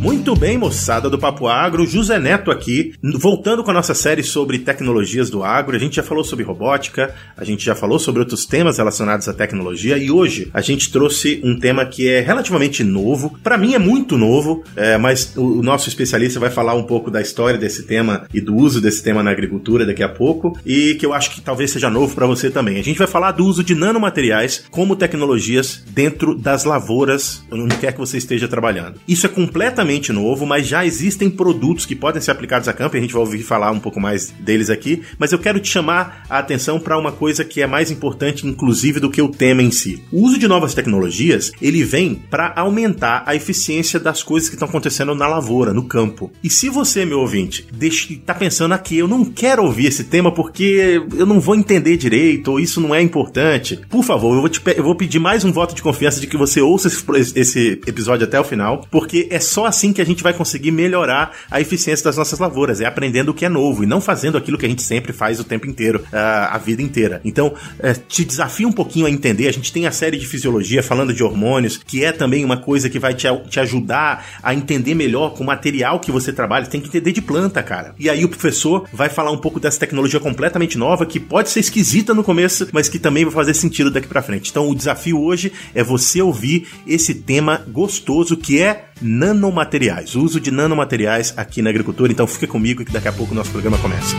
Muito bem, moçada do Papo Agro, José Neto aqui, voltando com a nossa série sobre tecnologias do agro. A gente já falou sobre robótica, a gente já falou sobre outros temas relacionados à tecnologia e hoje a gente trouxe um tema que é relativamente novo. Para mim é muito novo, é, mas o nosso especialista vai falar um pouco da história desse tema e do uso desse tema na agricultura daqui a pouco e que eu acho que talvez seja novo para você também. A gente vai falar do uso de nanomateriais como tecnologias dentro das lavouras, onde quer que você esteja trabalhando. Isso é completamente relativamente novo, mas já existem produtos que podem ser aplicados a campo, e a gente vai ouvir falar um pouco mais deles aqui, mas eu quero te chamar a atenção para uma coisa que é mais importante, inclusive, do que o tema em si. O uso de novas tecnologias, ele vem para aumentar a eficiência das coisas que estão acontecendo na lavoura, no campo. E se você, meu ouvinte, está pensando aqui, eu não quero ouvir esse tema porque eu não vou entender direito, ou isso não é importante, por favor, eu vou, te, eu vou pedir mais um voto de confiança de que você ouça esse, esse episódio até o final, porque é só assim assim que a gente vai conseguir melhorar a eficiência das nossas lavouras, é aprendendo o que é novo e não fazendo aquilo que a gente sempre faz o tempo inteiro, a vida inteira. Então, é, te desafio um pouquinho a entender. A gente tem a série de fisiologia falando de hormônios, que é também uma coisa que vai te, te ajudar a entender melhor com o material que você trabalha. Tem que entender de planta, cara. E aí o professor vai falar um pouco dessa tecnologia completamente nova, que pode ser esquisita no começo, mas que também vai fazer sentido daqui para frente. Então, o desafio hoje é você ouvir esse tema gostoso que é nanomateriais, o uso de nanomateriais aqui na agricultura. Então fica comigo que daqui a pouco o nosso programa começa.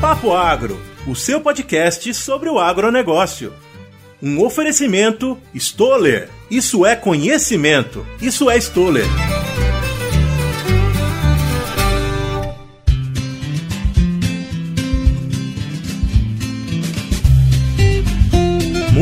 Papo Agro, o seu podcast sobre o agronegócio. Um oferecimento Stoller. Isso é conhecimento. Isso é Stoller.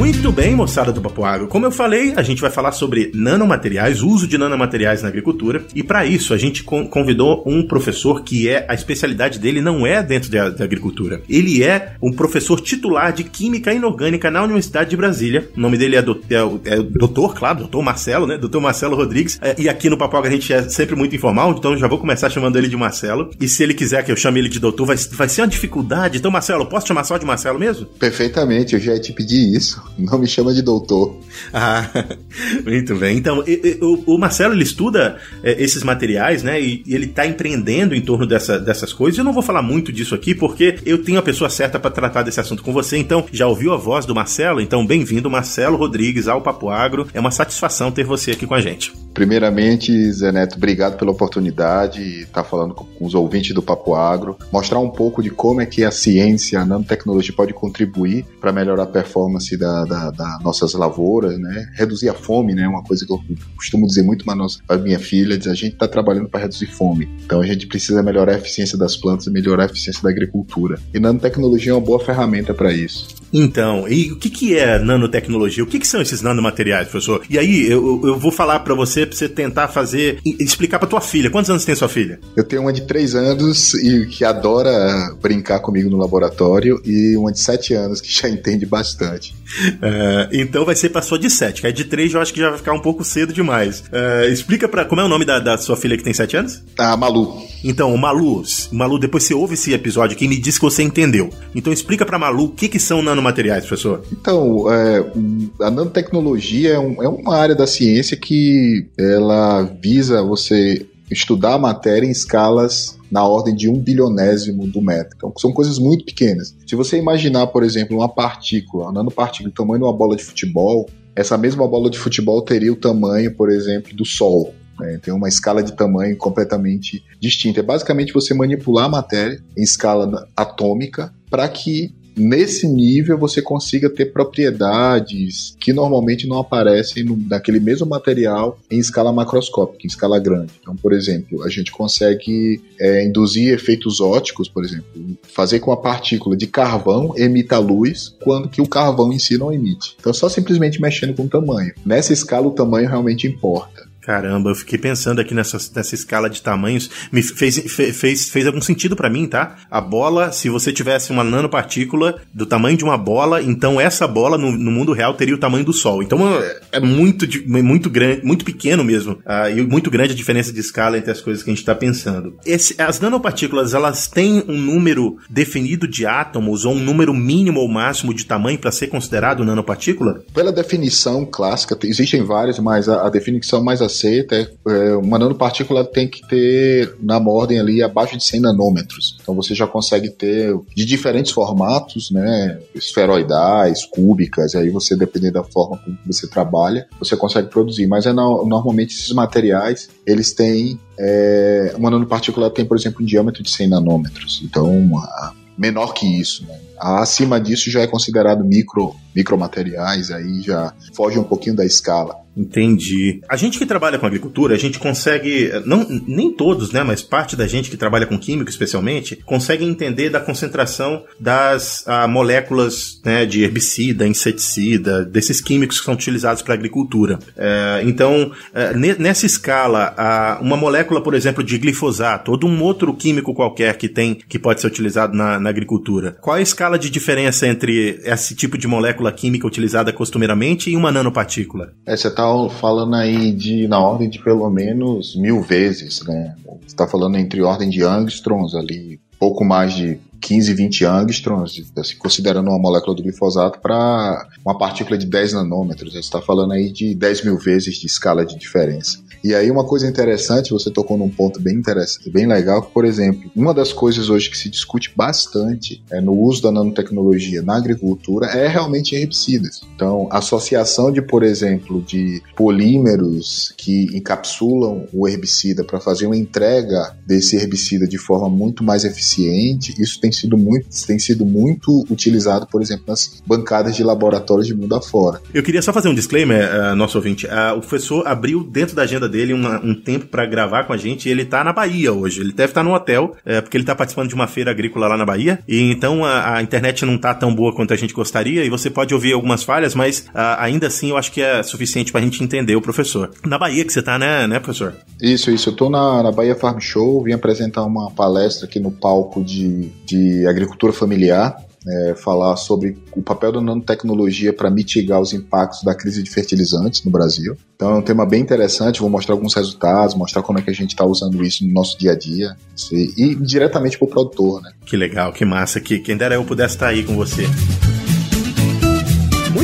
Muito bem, moçada do Papo Agro. Como eu falei, a gente vai falar sobre nanomateriais, uso de nanomateriais na agricultura. E para isso, a gente convidou um professor que é a especialidade dele não é dentro da, da, agricultura. Ele é um professor titular de Química Inorgânica na Universidade de Brasília. O nome dele é, do, é, é doutor, claro, doutor Marcelo, né? Doutor Marcelo Rodrigues. É, e aqui no Papo Agro a gente é sempre muito informal, então já vou começar chamando ele de Marcelo. E se ele quiser que eu chame ele de doutor, vai, vai ser uma dificuldade. Então, Marcelo, posso chamar só de Marcelo mesmo? Perfeitamente, eu já te pedi isso. Não me chama de doutor. Ah, muito bem. Então, o, Marcelo ele estuda é, esses materiais, né? E, ele está empreendendo em torno dessa, dessas coisas. Eu não vou falar muito disso aqui porque eu tenho a pessoa certa para tratar desse assunto com você. Então, já ouviu a voz do Marcelo? Então, bem-vindo, Marcelo Rodrigues, ao Papo Agro. É uma satisfação ter você aqui com a gente. Primeiramente, Zé Neto, obrigado pela oportunidade de estar falando com os ouvintes do Papo Agro, mostrar um pouco de como é que a ciência, a nanotecnologia pode contribuir para melhorar a performance da, da, da, nossas lavouras, né? Reduzir a fome, né? Uma coisa que eu costumo dizer muito para minha filha, diz, a gente está trabalhando para reduzir fome. Então a gente precisa melhorar a eficiência das plantas e melhorar a eficiência da agricultura. E nanotecnologia é uma boa ferramenta para isso. Então, e o que, que é nanotecnologia? O que, que são esses nanomateriais, professor? E aí, eu, eu vou falar para você, pra você tentar fazer, explicar para tua filha. Quantos anos tem sua filha? Eu tenho uma de três anos e que adora brincar comigo no laboratório e uma de sete anos que já entende bastante. Uh, então vai ser para sua de sete, que é de três eu acho que já vai ficar um pouco cedo demais. Uh, explica para como é o nome da, da, sua filha que tem sete anos? A Malu. Então, Malu, Malu, depois você ouve esse episódio aqui e me diz que você entendeu. Então explica para Malu o que, que são nanomateriais nanomateriais, professor? Então, é, a nanotecnologia é, um, é uma área da ciência que ela visa você estudar a matéria em escalas na ordem de um bilionésimo do metro. Então, são coisas muito pequenas. Se você imaginar, por exemplo, uma partícula, uma nanopartícula do tamanho de uma bola de futebol, essa mesma bola de futebol teria o tamanho, por exemplo, do Sol. Né? Tem uma escala de tamanho completamente distinta. É basicamente você manipular a matéria em escala atômica para que nesse nível você consiga ter propriedades que normalmente não aparecem no, naquele mesmo material em escala macroscópica, em escala grande. Então, por exemplo, a gente consegue é, induzir efeitos óticos, por exemplo, fazer com a partícula de carvão emita luz quando que o carvão em si não emite. Então, só simplesmente mexendo com o tamanho. Nessa escala, o tamanho realmente importa. Caramba, eu fiquei pensando aqui nessa, nessa escala de tamanhos. Me fez, fez, fez algum sentido para mim, tá? A bola, se você tivesse uma nanopartícula do tamanho de uma bola, então essa bola no, no mundo real teria o tamanho do Sol. Então é, é muito, muito grande, muito pequeno mesmo. Uh, e muito grande a diferença de escala entre as coisas que a gente está pensando. Esse, as nanopartículas, elas têm um número definido de átomos ou um número mínimo ou máximo de tamanho para ser considerado nanopartícula? Pela definição clássica, existem várias, mas a, a definição mais aceita é, é, uma nanopartícula tem que ter na ordem ali abaixo de 100 nanômetros. Então você já consegue ter de diferentes formatos, né, esferoidais, cúbicas, aí você dependendo da forma como você trabalha, você consegue produzir. Mas é no, normalmente esses materiais eles têm é, uma nanopartícula tem, por exemplo, um diâmetro de 100 nanômetros. Então, menor que isso, né? Acima disso já é considerado micro, micromateriais, aí já foge um pouquinho da escala. Entendi. A gente que trabalha com agricultura, a gente consegue, não, nem todos, né, mas parte da gente que trabalha com químico especialmente, consegue entender da concentração das ah, moléculas né, de herbicida, inseticida, desses químicos que são utilizados para a agricultura. É, então, é, nessa escala, ah, uma molécula, por exemplo, de glifosato ou de um outro químico qualquer que tem que pode ser utilizado na, na agricultura, qual é a escala de diferença entre esse tipo de molécula química utilizada costumeiramente e uma nanopartícula? É, você está falando aí de na ordem de pelo menos mil vezes, né? Você está falando entre ordem de angstroms ali, pouco mais de 15, 20 angstroms, assim, considerando uma molécula do glifosato, para uma partícula de 10 nanômetros. Você está falando aí de 10 mil vezes de escala de diferença. E aí uma coisa interessante, você tocou num ponto bem interessante, bem legal, por exemplo, uma das coisas hoje que se discute bastante é, no uso da nanotecnologia na agricultura é realmente herbicidas. Então, a associação de, por exemplo, de polímeros que encapsulam o herbicida para fazer uma entrega desse herbicida de forma muito mais eficiente, isso tem sido muito, tem sido muito utilizado, por exemplo, nas bancadas de laboratórios de mundo afora. Eu queria só fazer um disclaimer, uh, nosso ouvinte. Uh, o professor abriu dentro da agenda dele uma, um tempo para gravar com a gente e ele tá na Bahia hoje. Ele deve estar tá no hotel, é, porque ele tá participando de uma feira agrícola lá na Bahia. E então a, a, internet não tá tão boa quanto a gente gostaria e você pode ouvir algumas falhas, mas a, ainda assim eu acho que é suficiente pra gente entender o professor. Na Bahia que você tá, né, né professor? Isso, isso. Eu tô na, na Bahia Farm Show, vim apresentar uma palestra aqui no palco de, de agricultura familiar é, falar sobre o papel da nanotecnologia para mitigar os impactos da crise de fertilizantes no Brasil. Então é um tema bem interessante, vou mostrar alguns resultados, mostrar como é que a gente está usando isso no nosso dia a dia e, diretamente para o produtor. Né? Que legal, que massa, que quem dera eu pudesse estar aí com você.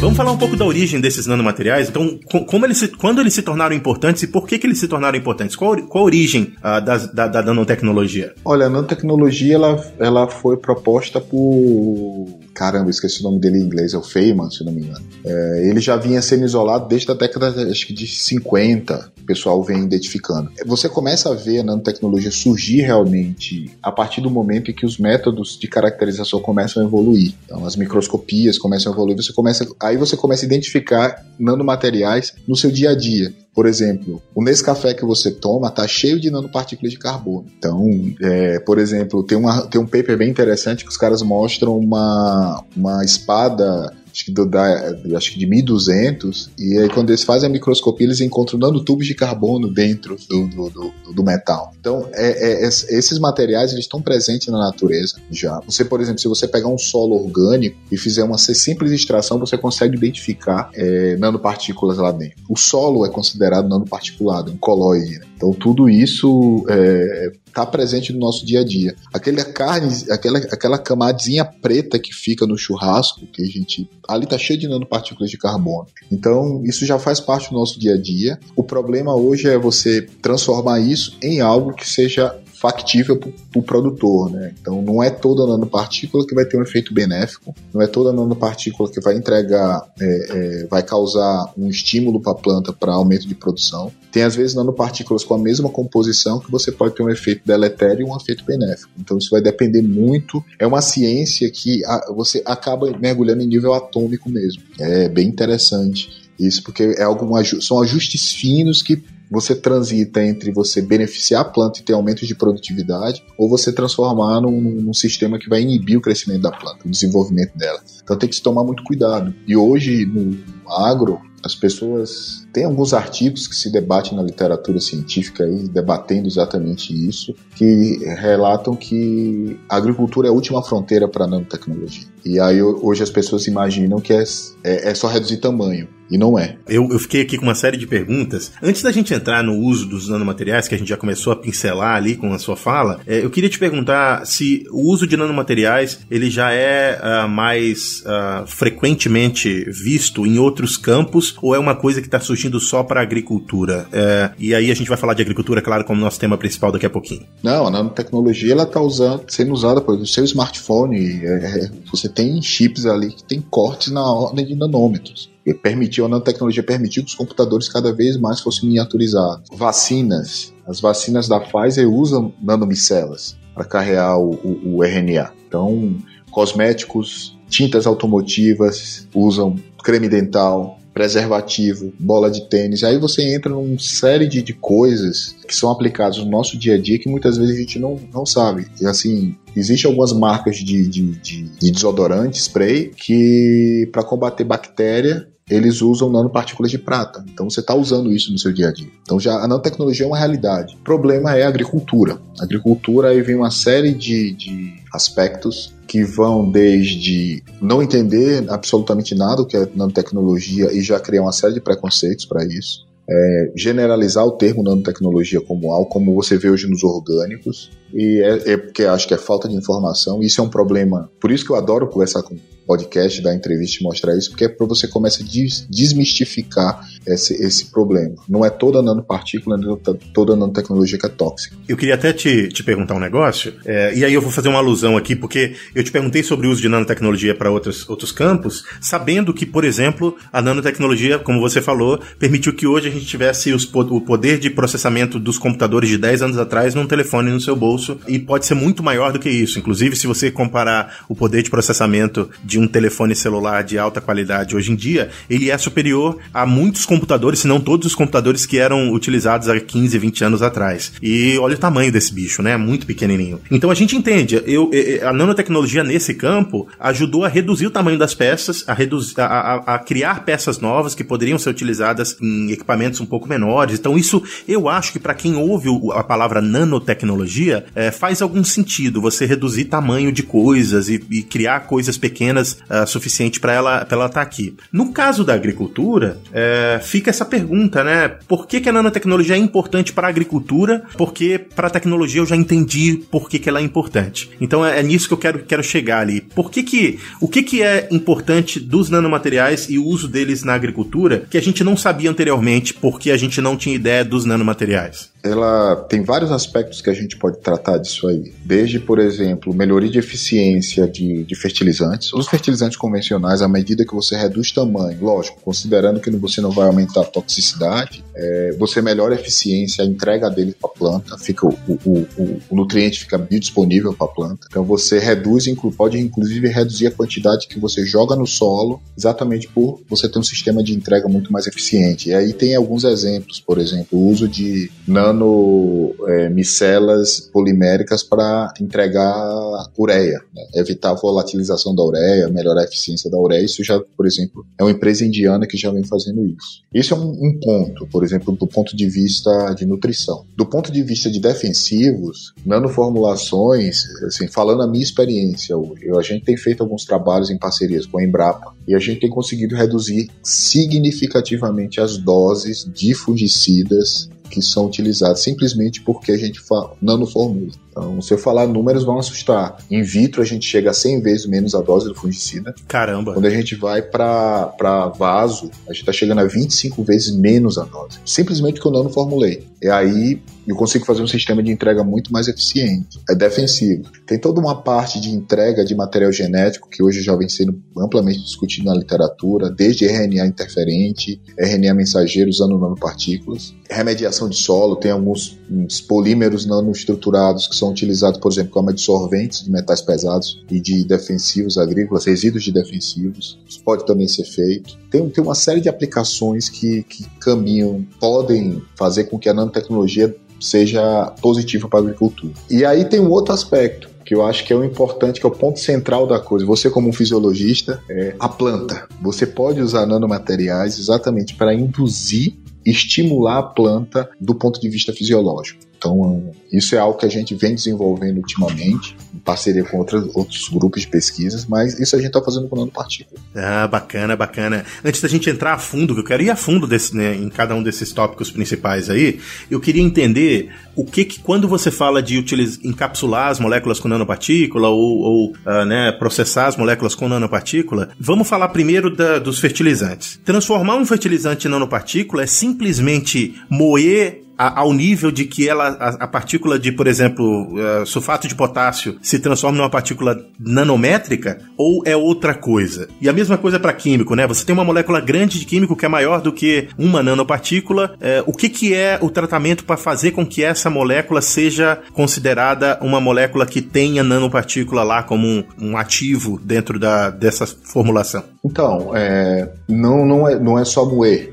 Vamos falar um pouco da origem desses nanomateriais. Então, como eles se, quando eles se tornaram importantes e por que, que eles se tornaram importantes? Qual, qual a origem uh, da, da, da, nanotecnologia? Olha, a nanotecnologia ela, ela foi proposta por caramba, esqueci o nome dele em inglês, é o Feynman, se não me engano. É, ele já vinha sendo isolado desde a década acho que de 50, o pessoal vem identificando. Você começa a ver a nanotecnologia surgir realmente a partir do momento em que os métodos de caracterização começam a evoluir. Então, as microscopias começam a evoluir, você começa, aí você começa a identificar nanomateriais no seu dia a dia. Por exemplo, o Nescafé que você toma tá cheio de nanopartículas de carbono. Então, é, por exemplo, tem, uma, tem um paper bem interessante que os caras mostram uma, uma espada acho que, do, da, acho que de 1200, e aí quando eles fazem a microscopia, eles encontram nanotubos de carbono dentro do, do, do, do metal. Então, é, é, é, esses materiais eles estão presentes na natureza já. Você, por exemplo, se você pegar um solo orgânico e fizer uma simples extração, você consegue identificar é, nanopartículas lá dentro. O solo é considerado nanoparticulado, um colóide. Né? Então, tudo isso é, está presente no nosso dia a dia. Aquela carne, aquela, aquela camadinha preta que fica no churrasco, que a gente. Ali está cheio de nanopartículas de carbono. Então, isso já faz parte do nosso dia a dia. O problema hoje é você transformar isso em algo que seja factível para o produtor, né? Então não é toda nanopartícula que vai ter um efeito benéfico, não é toda nanopartícula que vai entregar, é, é, vai causar um estímulo para a planta para aumento de produção. Tem às vezes nanopartículas com a mesma composição que você pode ter um efeito deletério e um efeito benéfico. Então isso vai depender muito. É uma ciência que a, você acaba mergulhando em nível atômico mesmo. É bem interessante isso porque é algum, são ajustes finos que você transita entre você beneficiar a planta e ter aumento de produtividade, ou você transformar num, num, sistema que vai inibir o crescimento da planta, o desenvolvimento dela. Então tem que se tomar muito cuidado. E hoje, no agro, as pessoas têm alguns artigos que se debatem na literatura científica aí, debatendo exatamente isso, que relatam que a agricultura é a última fronteira para a nanotecnologia. E aí hoje as pessoas imaginam que é, é, é só reduzir tamanho. E não é. Eu, eu fiquei aqui com uma série de perguntas. Antes da gente entrar no uso dos nanomateriais, que a gente já começou a pincelar ali com a sua fala, é, eu queria te perguntar se o uso de nanomateriais ele já é uh, mais uh, frequentemente visto em outros campos ou é uma coisa que está surgindo só para a agricultura? É, e aí a gente vai falar de agricultura, claro, como nosso tema principal daqui a pouquinho. Não, a nanotecnologia ela está sendo usada por o seu smartphone. É, é, você tem chips ali que tem cortes na ordem de nanômetros permitiu, a nanotecnologia permitiu que os computadores cada vez mais fossem miniaturizados. Vacinas. As vacinas da Pfizer usam nanomicelas para carregar o, o, o RNA. Então, cosméticos, tintas automotivas usam creme dental, preservativo, bola de tênis. Aí você entra numa série de, de coisas que são aplicadas no nosso dia a dia que muitas vezes a gente não, não sabe. E assim, Existem algumas marcas de, de, de, de desodorante, spray, que para combater bactéria eles usam nanopartículas de prata. Então você está usando isso no seu dia a dia. Então já a nanotecnologia é uma realidade. O problema é a agricultura. A agricultura aí vem uma série de, de aspectos que vão desde não entender absolutamente nada o que é nanotecnologia e já criar uma série de preconceitos para isso. É, generalizar o termo nanotecnologia como algo como você vê hoje nos orgânicos e é, é porque acho que é falta de informação isso é um problema por isso que eu adoro conversar com podcast, dar entrevista e mostrar isso, porque é para você começar a desmistificar esse, esse problema. Não é toda nanopartícula, é toda nanotecnologia que é tóxica. Eu queria até te, te perguntar um negócio, é, e aí eu vou fazer uma alusão aqui, porque eu te perguntei sobre o uso de nanotecnologia para outros, outros campos, sabendo que, por exemplo, a nanotecnologia, como você falou, permitiu que hoje a gente tivesse os, o poder de processamento dos computadores de 10 anos atrás num telefone no seu bolso, e pode ser muito maior do que isso. Inclusive, se você comparar o poder de processamento de um telefone celular de alta qualidade hoje em dia, ele é superior a muitos computadores, se não todos os computadores que eram utilizados há 15, 20 anos atrás. E olha o tamanho desse bicho, né? Muito pequenininho. Então a gente entende, eu, a nanotecnologia nesse campo ajudou a reduzir o tamanho das peças, a, reduzir, a, a, a criar peças novas que poderiam ser utilizadas em equipamentos um pouco menores. Então isso, eu acho que para quem ouve a palavra nanotecnologia, é, faz algum sentido você reduzir tamanho de coisas e, e criar coisas pequenas uh, suficiente para ela estar ela tá aqui. No caso da agricultura, é, fica essa pergunta, né? Por que, que a nanotecnologia é importante para a agricultura? Porque para a tecnologia eu já entendi por que, que ela é importante. Então é, é, nisso que eu quero, quero chegar ali. Por que que, o que, que é importante dos nanomateriais e o uso deles na agricultura que a gente não sabia anteriormente porque a gente não tinha ideia dos nanomateriais? ela tem vários aspectos que a gente pode tratar disso aí. Desde, por exemplo, melhoria de eficiência de, de fertilizantes. Os fertilizantes convencionais, à medida que você reduz tamanho, lógico, considerando que você não vai aumentar a toxicidade, é, você melhora a eficiência, a entrega dele para a planta, fica o, o, o, o, nutriente fica biodisponível para a planta. Então você reduz, pode inclusive reduzir a quantidade que você joga no solo, exatamente por você ter um sistema de entrega muito mais eficiente. E aí tem alguns exemplos, por exemplo, o uso de nano é, micelas poliméricas para entregar ureia, né? evitar a volatilização da ureia, melhorar a eficiência da ureia. Isso já, por exemplo, é uma empresa indiana que já vem fazendo isso. Isso é um, um ponto, por exemplo, do ponto de vista de nutrição. Do ponto de vista de defensivos, nanoformulações, assim, falando a minha experiência, eu, a gente tem feito alguns trabalhos em parcerias com a Embrapa e a gente tem conseguido reduzir significativamente as doses de fungicidas que são utilizados simplesmente porque a gente nanoformula. Então, se eu falar números, vão assustar. In vitro, a gente chega a 100 vezes menos a dose do fungicida. Caramba! Quando a gente vai para vaso, a gente está chegando a 25 vezes menos a dose. Simplesmente que eu não formulei. E aí eu consigo fazer um sistema de entrega muito mais eficiente. É defensivo. Tem toda uma parte de entrega de material genético que hoje já vem sendo amplamente discutido na literatura, desde RNA interferente, RNA mensageiro usando nanopartículas, remediação de solo, tem alguns polímeros nanoestruturados que são utilizados, por exemplo, como adsorventes de metais pesados e de defensivos agrícolas, resíduos de defensivos. Isso pode também ser feito. Tem, tem uma série de aplicações que, que caminham, podem fazer com que a nanotecnologia seja positiva para a agricultura. E aí tem um outro aspecto que eu acho que é o importante, que é o ponto central da coisa. Você, como um fisiologista, é a planta. Você pode usar nanomateriais exatamente para induzir estimular a planta do ponto de vista fisiológico. Então, isso é algo que a gente vem desenvolvendo ultimamente, em parceria com outros, outros grupos de pesquisas, mas isso a gente está fazendo com nanopartícula. Ah, bacana, bacana. Antes da gente entrar a fundo, que eu quero ir a fundo desse, né, em cada um desses tópicos principais aí, eu queria entender o que, que quando você fala de encapsular as moléculas com nanopartícula ou, ou uh, né, processar as moléculas com nanopartícula, vamos falar primeiro da, dos fertilizantes. Transformar um fertilizante em nanopartícula é simplesmente moer a, ao nível de que ela, a, a partícula de, por exemplo, uh, sulfato de potássio se transforma numa partícula nanométrica ou é outra coisa? E a mesma coisa para químico, né? Você tem uma molécula grande de químico que é maior do que uma nanopartícula. Uh, o que, que é o tratamento para fazer com que essa molécula seja considerada uma molécula que tenha nanopartícula lá como um, um ativo dentro da, dessa formulação? Então, é, não, não, é, não é só moer.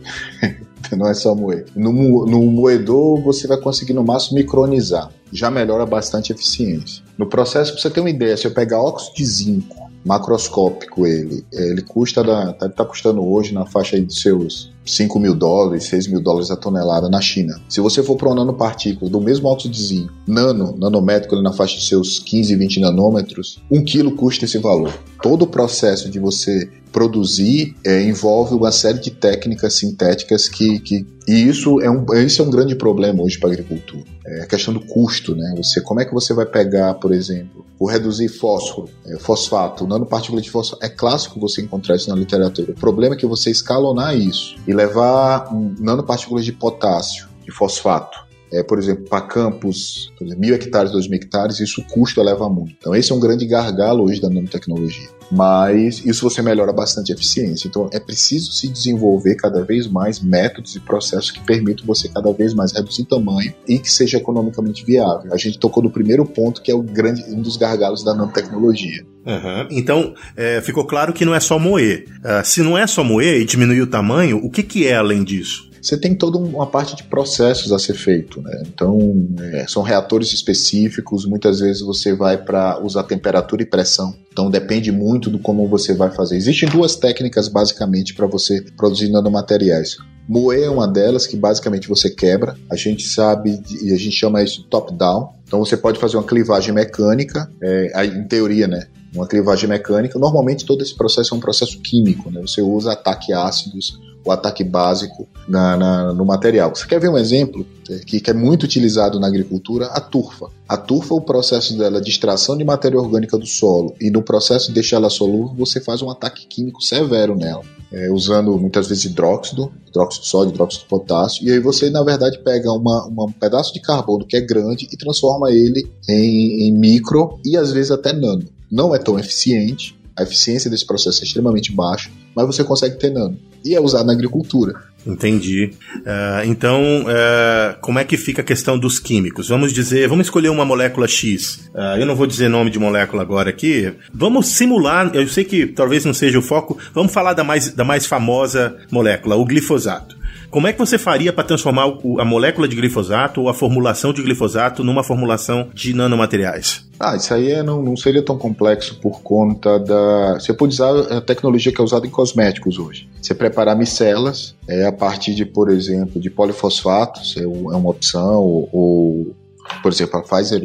Não é só moer. No, no moedor você vai conseguir no máximo micronizar, já melhora bastante a eficiência. No processo, para você ter uma ideia, se eu pegar óxido de zinco, macroscópico ele, ele custa, da, tá, tá custando hoje na faixa de seus 5 mil dólares, 6 mil dólares a tonelada na China. Se você for para uma nanopartícula do mesmo óxido de zinco, nano, nanométrico, na faixa de seus 15, 20 nanômetros, um quilo custa esse valor. Todo o processo de você produzir é, envolve uma série de técnicas sintéticas que, que e isso é um, isso é um grande problema hoje para a agricultura. É a questão do custo, né? Você, como é que você vai pegar, por exemplo, o reduzir fósforo, é, fosfato, nanopartícula de fósforo? É clássico você encontrar isso na literatura. O problema é que você escalonar isso e levar nanopartículas de potássio, de fosfato, é, por exemplo, para campos, mil hectares, dois mil hectares, isso o custo eleva muito. Então, esse é um grande gargalo hoje da nanotecnologia. Mas isso você melhora bastante a eficiência. Então, é preciso se desenvolver cada vez mais métodos e processos que permitam você cada vez mais reduzir tamanho e que seja economicamente viável. A gente tocou no primeiro ponto, que é o grande, um dos gargalos da nanotecnologia. Uhum. Então, é, ficou claro que não é só moer. Uh, se não é só moer e diminuir o tamanho, o que, que é além disso? Você tem toda uma parte de processos a ser feito. Né? Então, é, são reatores específicos, muitas vezes você vai para usar temperatura e pressão. Então, depende muito do como você vai fazer. Existem duas técnicas, basicamente, para você produzir nanomateriais. Moer é uma delas, que basicamente você quebra. A gente sabe, e a gente chama isso de top-down. Então, você pode fazer uma clivagem mecânica, é, em teoria, né? Uma clivagem mecânica. Normalmente, todo esse processo é um processo químico, né? Você usa ataque ácidos o ataque básico na, na, no material. Você quer ver um exemplo que, que, é muito utilizado na agricultura? A turfa. A turfa, o processo dela de extração de matéria orgânica do solo e no processo de deixar ela solúvel, você faz um ataque químico severo nela. É, usando muitas vezes hidróxido, hidróxido de sódio, hidróxido de potássio, e aí você, na verdade, pega uma, uma, um pedaço de carbono que é grande e transforma ele em, em micro e às vezes até nano. Não é tão eficiente, a eficiência desse processo é extremamente baixa, mas você consegue ter nano. E é usado na agricultura. Entendi. Uh, então, uh, como é que fica a questão dos químicos? Vamos dizer, vamos escolher uma molécula X. Uh, eu não vou dizer nome de molécula agora aqui. Vamos simular, eu sei que talvez não seja o foco, vamos falar da mais, da mais famosa molécula, o glifosato. Como é que você faria para transformar o, a molécula de glifosato ou a formulação de glifosato numa formulação de nanomateriais? Ah, isso aí é, não, não seria tão complexo por conta da. Você pode usar a tecnologia que é usada em cosméticos hoje. Você preparar micelas é, a partir de, por exemplo, de polifosfatos, é, é uma opção, ou, ou por exemplo, a Pfizer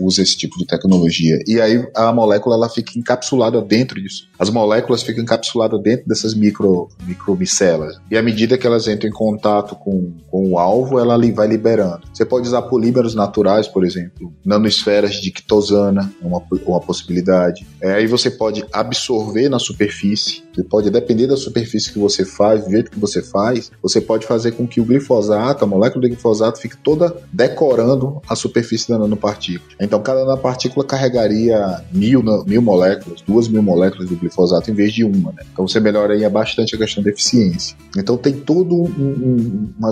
usa esse tipo de tecnologia, e aí a molécula ela fica encapsulada dentro disso. As moléculas ficam encapsuladas dentro dessas micro, micromicelas, e à medida que elas entram em contato com, com o alvo, ela ali vai liberando. Você pode usar polímeros naturais, por exemplo, nanosferas de quitosana, é uma, uma possibilidade. É, aí você pode absorver na superfície, você pode, depender da superfície que você faz, do jeito que você faz, você pode fazer com que o glifosato, a molécula do glifosato, fique toda decorando a superfície da nanopartícula. Então, cada nanopartícula carregaria mil, mil moléculas, duas mil moléculas do glifosato em vez de uma. Né? Então, você melhoraria bastante a questão da eficiência. Então, tem todo um, um, um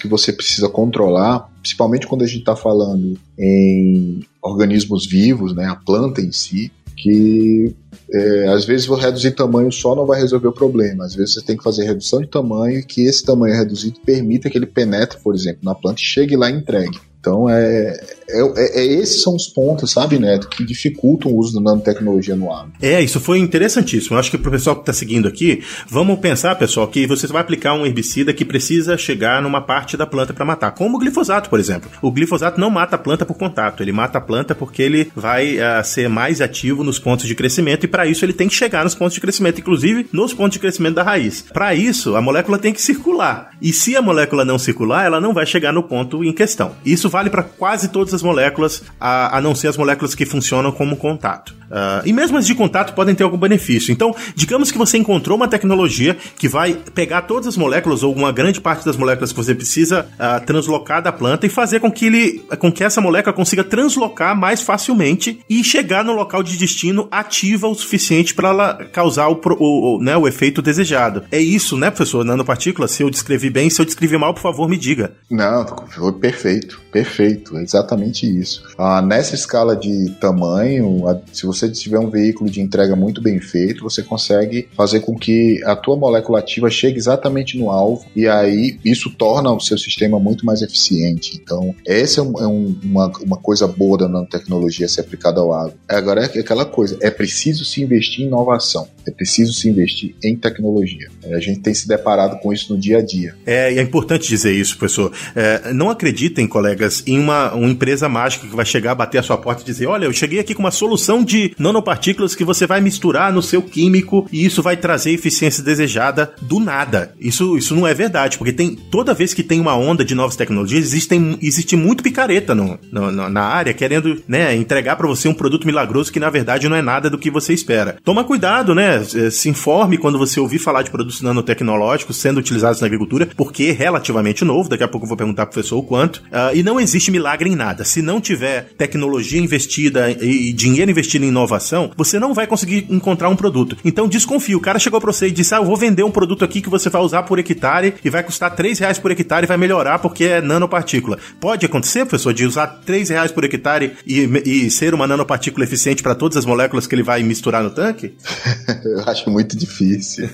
que você precisa controlar, principalmente quando a gente está falando em organismos vivos, né, a planta em si, que é, às vezes reduzir tamanho só não vai resolver o problema. Às vezes você tem que fazer redução de tamanho que esse tamanho reduzido permita que ele penetre, por exemplo, na planta e chegue lá e entregue. Então, é, é, é, é, esses são os pontos, sabe, Neto, que dificultam o uso da nanotecnologia no agro. É, isso foi interessantíssimo. Eu acho que para o pessoal que está seguindo aqui, vamos pensar, pessoal, que você vai aplicar um herbicida que precisa chegar numa parte da planta para matar, como o glifosato, por exemplo. O glifosato não mata a planta por contato, ele mata a planta porque ele vai uh, ser mais ativo nos pontos de crescimento e para isso ele tem que chegar nos pontos de crescimento, inclusive nos pontos de crescimento da raiz. Para isso, a molécula tem que circular. E se a molécula não circular, ela não vai chegar no ponto em questão. Isso vale para quase todas as moléculas, a, a, não ser as moléculas que funcionam como contato. Uh, e mesmo as de contato podem ter algum benefício. Então, digamos que você encontrou uma tecnologia que vai pegar todas as moléculas ou uma grande parte das moléculas que você precisa uh, translocar da planta e fazer com que ele, com que essa molécula consiga translocar mais facilmente e chegar no local de destino ativa o suficiente para ela causar o, o, o, né, o efeito desejado. É isso, né, professor? Nanopartícula. Se eu descrevi bem, se eu descrevi mal, por favor, me diga. Não, foi perfeito, perfeito. É exatamente isso. Ah, nessa escala de tamanho, se você tiver um veículo de entrega muito bem feito, você consegue fazer com que a tua molécula ativa chegue exatamente no alvo e aí isso torna o seu sistema muito mais eficiente. Então, essa é, um, é um, uma, uma coisa boa da nanotecnologia ser aplicada ao agro. Agora é aquela coisa, é preciso se investir em inovação, é preciso se investir em tecnologia. A gente tem se deparado com isso no dia a dia. É, e é importante dizer isso, professor. É, não acreditem, colegas, em uma, uma empresa mágica que vai chegar, bater a sua porta e dizer: olha, eu cheguei aqui com uma solução de nanopartículas que você vai misturar no seu químico e isso vai trazer eficiência desejada do nada. Isso, isso não é verdade, porque tem toda vez que tem uma onda de novas tecnologias, existem, existe muito picareta no, no na área querendo né, entregar para você um produto milagroso que na verdade não é nada do que você espera. Toma cuidado, né? Se informe quando você ouvir falar de produtos nanotecnológicos sendo utilizados na agricultura, porque é relativamente novo. Daqui a pouco eu vou perguntar pro professor o quanto. Uh, e não existe milagre em nada. Se não tiver tecnologia investida e dinheiro investido em inovação, você não vai conseguir encontrar um produto. Então desconfie. O cara chegou para você e disse: Ah, eu vou vender um produto aqui que você vai usar por hectare e vai custar 3 reais por hectare e vai melhorar porque é nanopartícula. Pode acontecer, professor, de usar 3 reais por hectare e, e ser uma nanopartícula eficiente para todas as moléculas que ele vai misturar no tanque? eu acho muito difícil.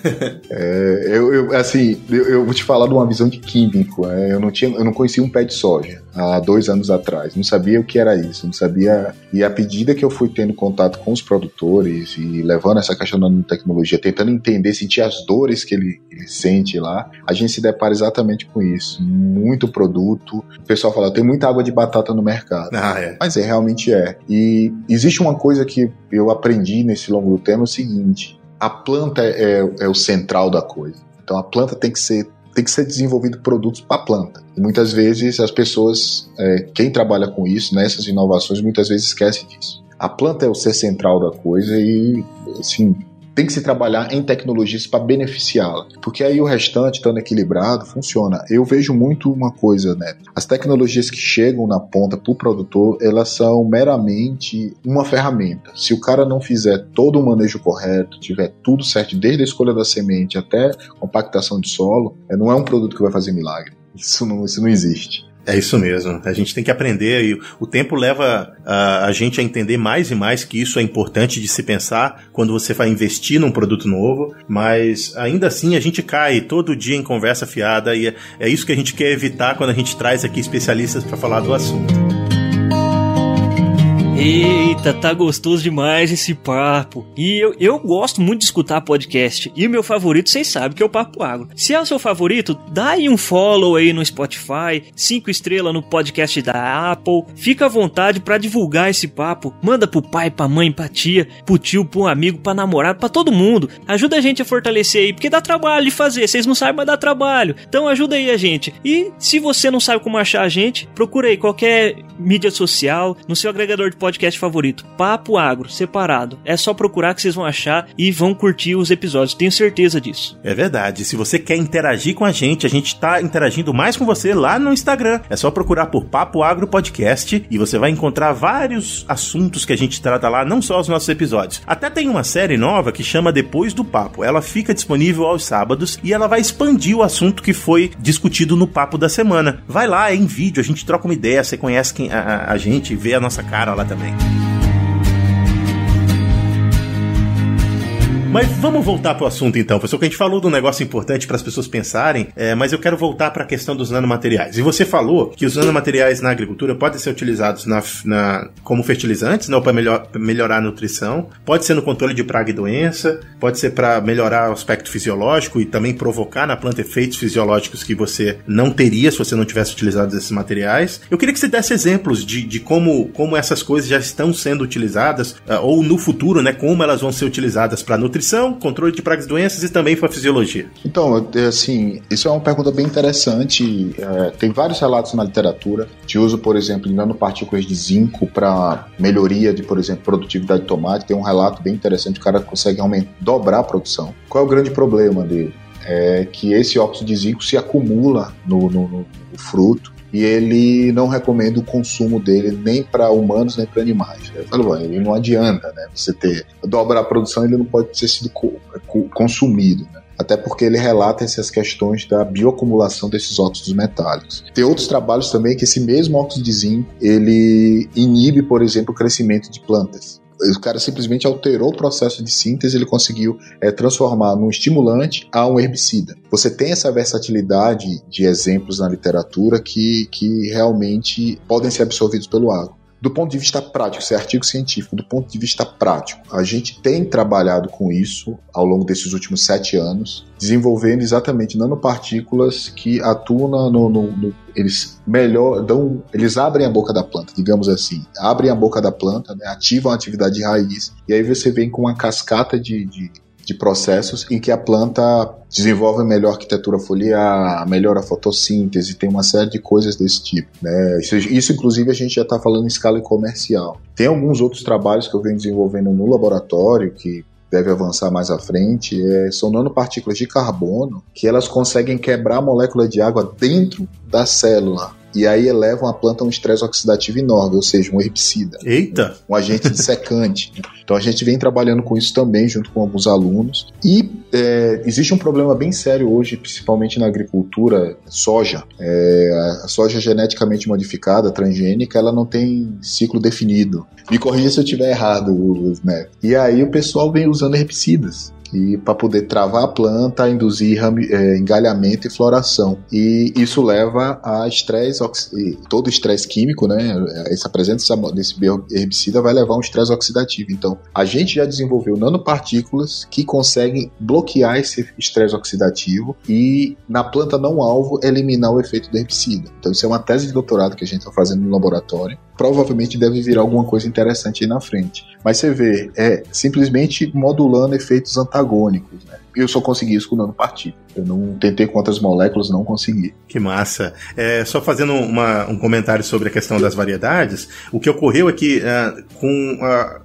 é, eu, eu, assim, eu, eu, vou te falar de uma visão de químico. É, eu, não tinha, eu não conhecia um pé de soja há dois anos atrás. Não sabia o que era isso, não sabia. E à medida que eu fui tendo contato com os produtores e levando essa questão da tecnologia, tentando entender, sentir as dores que ele, ele sente lá, a gente se depara exatamente com isso. Muito produto. O pessoal fala, tem muita água de batata no mercado. Ah, é. Mas é, realmente é. E existe uma coisa que eu aprendi nesse longo tempo, é o seguinte, a planta é, é o central da coisa. Então a planta tem que ser tem que ser desenvolvido produtos para a planta. E muitas vezes as pessoas, é, quem trabalha com isso, nessas inovações, muitas vezes esquece disso. A planta é o ser central da coisa e, assim, tem que se trabalhar em tecnologias para beneficiá-la, porque aí o restante, estando equilibrado, funciona. Eu vejo muito uma coisa, né? As tecnologias que chegam na ponta para o produtor, elas são meramente uma ferramenta. Se o cara não fizer todo o manejo correto, tiver tudo certo, desde a escolha da semente até compactação de solo, é, não é um produto que vai fazer milagre. Isso não, isso não existe. É isso mesmo. A gente tem que aprender e o tempo leva a, a, gente a entender mais e mais que isso é importante de se pensar quando você vai investir num produto novo, mas ainda assim a gente cai todo dia em conversa fiada e é, é isso que a gente quer evitar quando a gente traz aqui especialistas para falar do assunto. Eita, tá gostoso demais esse papo. E eu, eu gosto muito de escutar podcast. E o meu favorito, vocês sabem que é o Papo Agro. Se é o seu favorito, dá aí um follow aí no Spotify, cinco estrelas no podcast da Apple. Fica à vontade para divulgar esse papo. Manda pro pai, pra mãe, pra tia, pro tio, pro amigo, pra namorado, pra todo mundo. Ajuda a gente a fortalecer aí, porque dá trabalho de fazer. Vocês não sabem, mas dá trabalho. Então ajuda aí a gente. E se você não sabe como achar a gente, procura aí qualquer mídia social, no seu agregador de podcast favorito. Papo Agro, separado. É só procurar que vocês vão achar e vão curtir os episódios. Tenho certeza disso. É verdade. Se você quer interagir com a gente, a gente tá interagindo mais com você lá no Instagram. É só procurar por Papo Agro Podcast e você vai encontrar vários assuntos que a gente trata lá, não só os nossos episódios. Até tem uma série nova que chama Depois do Papo. Ela fica disponível aos sábados e ela vai expandir o assunto que foi discutido no papo da semana. Vai lá, é em vídeo, a gente troca uma ideia, você conhece quem, a, a gente, vê a nossa cara lá também. listening. Mas vamos voltar para o assunto então, professor, que a gente falou de um negócio importante para as pessoas pensarem, é, mas eu quero voltar para a questão dos nanomateriais. E você falou que os nanomateriais na agricultura podem ser utilizados na, na como fertilizantes, não para melhor, melhorar a nutrição, pode ser no controle de praga e doença, pode ser para melhorar o aspecto fisiológico e também provocar na planta efeitos fisiológicos que você não teria se você não tivesse utilizado esses materiais. Eu queria que você desse exemplos de, de como, como essas coisas já estão sendo utilizadas, uh, ou no futuro, né, como elas vão ser utilizadas para nutrição nutrição, controle de pragas e doenças e também para fisiologia? Então, é, assim, isso é uma pergunta bem interessante. É, tem vários relatos na literatura de uso, por exemplo, de nanopartículas de zinco para melhoria de, por exemplo, produtividade de tomate. Tem um relato bem interessante, o cara consegue aumentar, dobrar a produção. Qual é o grande problema dele? É que esse óxido de zinco se acumula no, no, no fruto e ele não recomenda o consumo dele nem para humanos nem para animais. Eu falo, ele não adianta, né? Você ter dobrar a produção, ele não pode ter sido consumido, né? até porque ele relata essas questões da bioacumulação desses óxidos metálicos. Tem outros trabalhos também que esse mesmo óxido de zinco, ele inibe, por exemplo, o crescimento de plantas o cara simplesmente alterou o processo de síntese, ele conseguiu é, transformar num estimulante a um herbicida. Você tem essa versatilidade de exemplos na literatura que, que realmente podem ser absorvidos pelo agro. Do ponto de vista prático, isso é artigo científico, do ponto de vista prático, a gente tem trabalhado com isso ao longo desses últimos sete anos, desenvolvendo exatamente nanopartículas que atuam no, no, no eles melhor dão, eles abrem a boca da planta, digamos assim, abrem a boca da planta, né, ativam a atividade de raiz, e aí você vem com uma cascata de, de de processos em que a planta desenvolve melhor arquitetura foliar, melhora a fotossíntese, tem uma série de coisas desse tipo. Né? Isso, isso, inclusive, a gente já está falando em escala comercial. Tem alguns outros trabalhos que eu venho desenvolvendo no laboratório que deve avançar mais à frente, é, são nanopartículas de carbono que elas conseguem quebrar a molécula de água dentro da célula e aí elevam a planta a um estresse oxidativo enorme, ou seja, um herbicida. Eita! Um, um agente dissecante. então a gente vem trabalhando com isso também, junto com alguns alunos. E é, existe um problema bem sério hoje, principalmente na agricultura, soja. É, a soja geneticamente modificada, transgênica, ela não tem ciclo definido. Me corrija se eu estiver errado, né? E aí o pessoal vem usando herbicidas e para poder travar a planta, induzir é, engalhamento e floração. E isso leva a estresse, todo estresse químico, né? Essa presença desse herbicida vai levar a um estresse oxidativo. Então, a gente já desenvolveu nanopartículas que conseguem bloquear esse estresse oxidativo e na planta não alvo eliminar o efeito do herbicida. Então, isso é uma tese de doutorado que a gente está fazendo no laboratório provavelmente deve virar alguma coisa interessante aí na frente. Mas você vê, é simplesmente modulando efeitos antagônicos, né? Eu só consegui isso com nanopartícula. Eu não tentei com outras moléculas, não consegui. Que massa. É, só fazendo uma, um comentário sobre a questão das variedades, o que ocorreu é que uh, com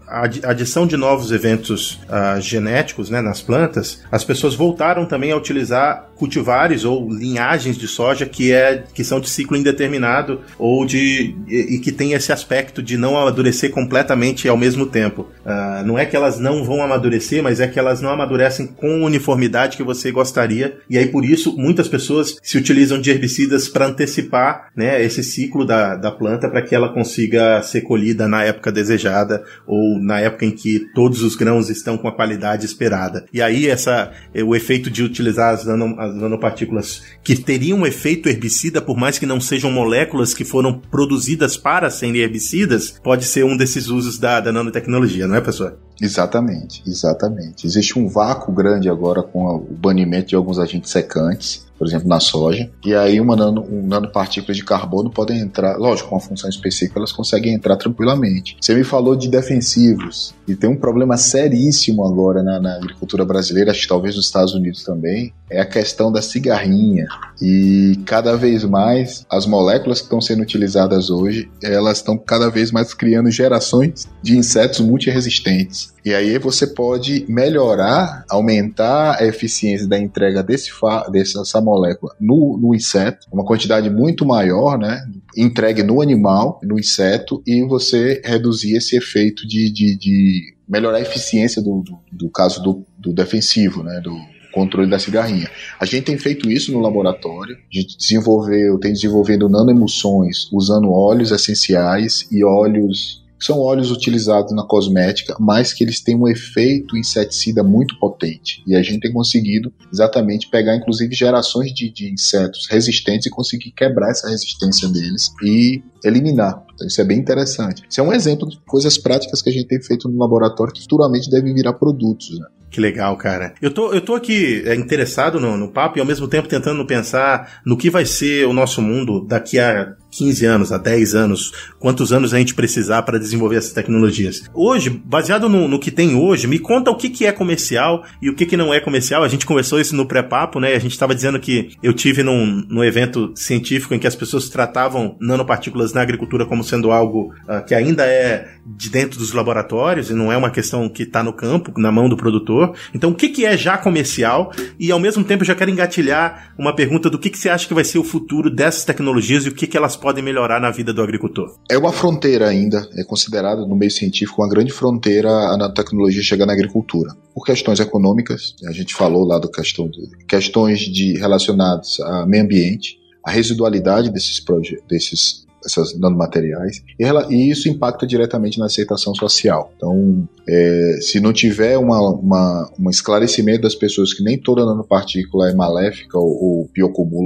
a adição de novos eventos uh, genéticos né, nas plantas, as pessoas voltaram também a utilizar cultivares ou linhagens de soja que, é, que são de ciclo indeterminado ou de e, e que tem esse aspecto de não amadurecer completamente ao mesmo tempo. Uh, não é que elas não vão amadurecer, mas é que elas não amadurecem com uniformidade que você gostaria e aí por isso muitas pessoas se utilizam de herbicidas para antecipar né, esse ciclo da, da planta para que ela consiga ser colhida na época desejada ou na época em que todos os grãos estão com a qualidade esperada. E aí essa, o efeito de utilizar as, nano, as nanopartículas que teriam um efeito herbicida, por mais que não sejam moléculas que foram produzidas para serem herbicidas, pode ser um desses usos da, da nanotecnologia, não é, pessoal? Exatamente, exatamente. Existe um vácuo grande agora com o banimento de alguns agentes secantes por exemplo, na soja. E aí uma nano, um nanopartículas de carbono podem entrar, lógico, com uma função específica, elas conseguem entrar tranquilamente. Você me falou de defensivos, e tem um problema seríssimo agora na, na agricultura brasileira, acho que talvez nos Estados Unidos também, é a questão da cigarrinha. E cada vez mais as moléculas que estão sendo utilizadas hoje, elas estão cada vez mais criando gerações de insetos multiresistentes. E aí você pode melhorar, aumentar a eficiência da entrega desse dessa molécula no, no inseto, uma quantidade muito maior, né? Entregue no animal, no inseto, e você reduzir esse efeito de, de, de melhorar a eficiência do, do, do caso do, do defensivo, né? Do, controle da cigarrinha. A gente tem feito isso no laboratório, a gente desenvolveu, tem desenvolvendo nanoemulsões usando óleos essenciais e óleos são óleos utilizados na cosmética, mas que eles têm um efeito inseticida muito potente. E a gente tem conseguido exatamente pegar, inclusive, gerações de, de insetos resistentes e conseguir quebrar essa resistência deles e eliminar. Então, isso é bem interessante. Isso é um exemplo de coisas práticas que a gente tem feito no laboratório que futuramente devem virar produtos. Né? Que legal, cara. Eu tô, eu tô aqui é, interessado no, no papo e ao mesmo tempo tentando pensar no que vai ser o nosso mundo daqui a 15 anos, a 10 anos, quantos anos a gente precisar para desenvolver essas tecnologias. Hoje, baseado no, no, que tem hoje, me conta o que, que é comercial e o que, que não é comercial. A gente conversou isso no pré-papo, né? A gente estava dizendo que eu tive num, num evento científico em que as pessoas tratavam nanopartículas na agricultura como sendo algo uh, que ainda é de dentro dos laboratórios e não é uma questão que está no campo, na mão do produtor. Então, o que, que é já comercial? E ao mesmo tempo, eu já quero engatilhar uma pergunta do que, que você acha que vai ser o futuro dessas tecnologias e o que, que elas podem melhorar na vida do agricultor? É uma fronteira ainda, é considerado no meio científico uma grande fronteira a nanotecnologia chegar na agricultura. Por questões econômicas, a gente falou lá do questão de questões de relacionadas a meio ambiente, a residualidade desses, desses essas nanomateriais, e, isso impacta diretamente na aceitação social. Então, é, se não tiver uma, uma, um esclarecimento das pessoas que nem toda nanopartícula é maléfica ou, ou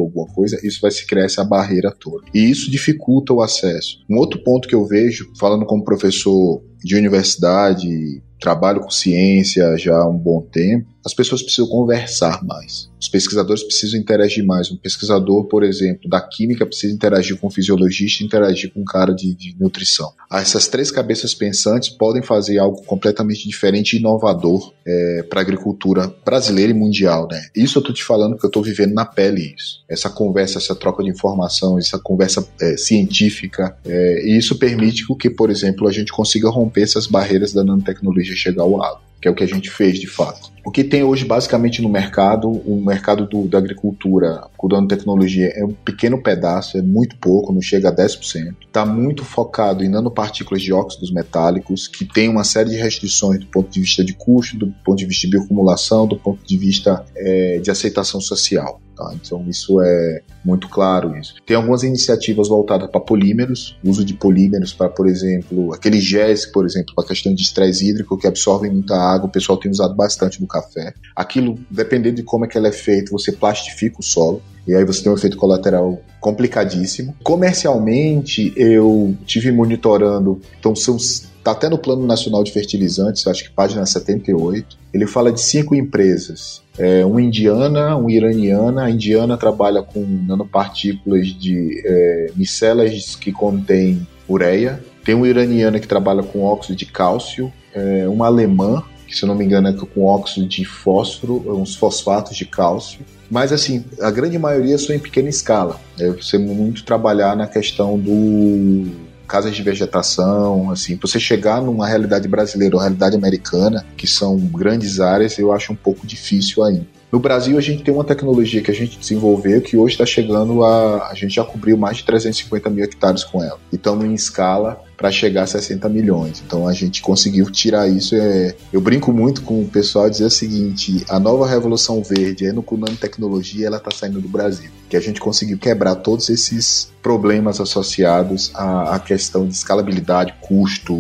alguma coisa, isso vai se criar essa barreira toda. E isso dificulta o acesso. Um outro ponto que eu vejo, falando como professor de universidade, trabalho com ciência já há um bom tempo, as pessoas precisam conversar mais. Os pesquisadores precisam interagir mais. Um pesquisador, por exemplo, da química precisa interagir com um fisiologista, interagir com um cara de, de nutrição. Essas três cabeças pensantes podem fazer algo completamente diferente e inovador é, para a agricultura brasileira e mundial. Né? Isso eu estou te falando porque eu estou vivendo na pele isso. Essa conversa, essa troca de informação, essa conversa é, científica. É, e isso permite que, por exemplo, a gente consiga romper essas barreiras da nanotecnologia chegar ao agro que é o que a gente fez de fato. O que tem hoje basicamente no mercado, o mercado do, da agricultura com tecnologia é um pequeno pedaço, é muito pouco, não chega a 10%. Está muito focado em nanopartículas de óxidos metálicos, que tem uma série de restrições do ponto de vista de custo, do ponto de vista de bioacumulação, do ponto de vista é, de aceitação social. Tá? Então isso é muito claro isso. Tem algumas iniciativas voltadas para polímeros, uso de polímeros para, por exemplo, aquele gés, por exemplo, para a questão de estresse hídrico que absorve muita água, o pessoal tem usado bastante no café. Aquilo, dependendo de como é que ela é feita, você plastifica o solo e aí você tem um efeito colateral complicadíssimo. Comercialmente, eu tive monitorando, então são Está até no Plano Nacional de Fertilizantes, acho que página 78. Ele fala de cinco empresas. É, uma indiana, uma iraniana. A indiana trabalha com nanopartículas de é, micelas que contêm ureia. Tem uma iraniana que trabalha com óxido de cálcio. É, uma alemã, que se eu não me engano é com óxido de fósforo, uns fosfatos de cálcio. Mas assim, a grande maioria são em pequena escala. É você muito trabalhar na questão do casas de vegetação, assim, você chegar numa realidade brasileira ou realidade americana, que são grandes áreas, eu acho um pouco difícil ainda. No Brasil, a gente tem uma tecnologia que a gente desenvolveu que hoje está chegando a. A gente já cobriu mais de 350 mil hectares com ela. E estamos em escala para chegar a 60 milhões. Então a gente conseguiu tirar isso. É... Eu brinco muito com o pessoal dizer o seguinte: a nova revolução verde, é no nanotecnologia, ela está saindo do Brasil. Que a gente conseguiu quebrar todos esses problemas associados à, à questão de escalabilidade, custo,